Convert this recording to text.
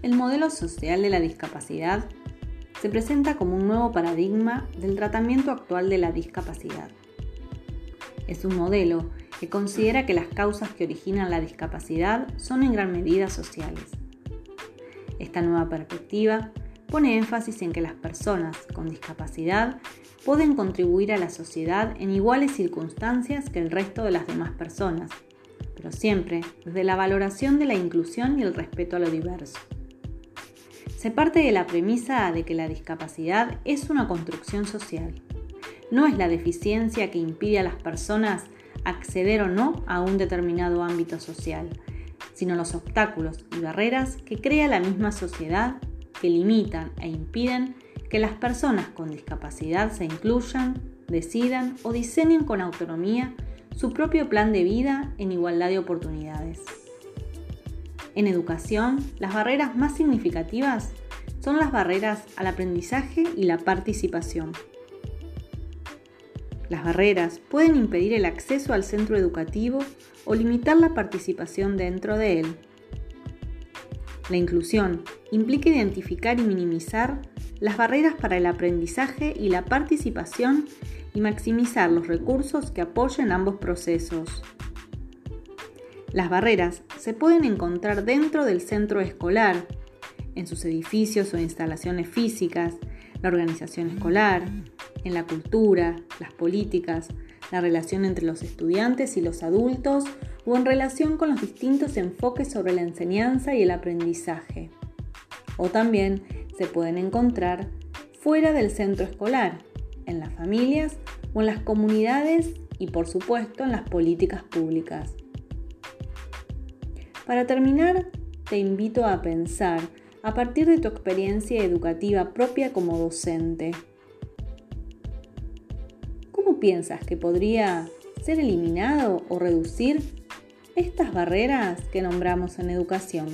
El modelo social de la discapacidad se presenta como un nuevo paradigma del tratamiento actual de la discapacidad. Es un modelo que considera que las causas que originan la discapacidad son en gran medida sociales. Esta nueva perspectiva pone énfasis en que las personas con discapacidad pueden contribuir a la sociedad en iguales circunstancias que el resto de las demás personas, pero siempre desde la valoración de la inclusión y el respeto a lo diverso. Se parte de la premisa de que la discapacidad es una construcción social. No es la deficiencia que impide a las personas acceder o no a un determinado ámbito social, sino los obstáculos y barreras que crea la misma sociedad que limitan e impiden que las personas con discapacidad se incluyan, decidan o diseñen con autonomía su propio plan de vida en igualdad de oportunidades. En educación, las barreras más significativas son las barreras al aprendizaje y la participación. Las barreras pueden impedir el acceso al centro educativo o limitar la participación dentro de él. La inclusión implica identificar y minimizar las barreras para el aprendizaje y la participación y maximizar los recursos que apoyen ambos procesos. Las barreras se pueden encontrar dentro del centro escolar, en sus edificios o instalaciones físicas, la organización escolar, en la cultura, las políticas, la relación entre los estudiantes y los adultos o en relación con los distintos enfoques sobre la enseñanza y el aprendizaje. O también se pueden encontrar fuera del centro escolar, en las familias o en las comunidades y por supuesto en las políticas públicas. Para terminar, te invito a pensar a partir de tu experiencia educativa propia como docente piensas que podría ser eliminado o reducir estas barreras que nombramos en educación?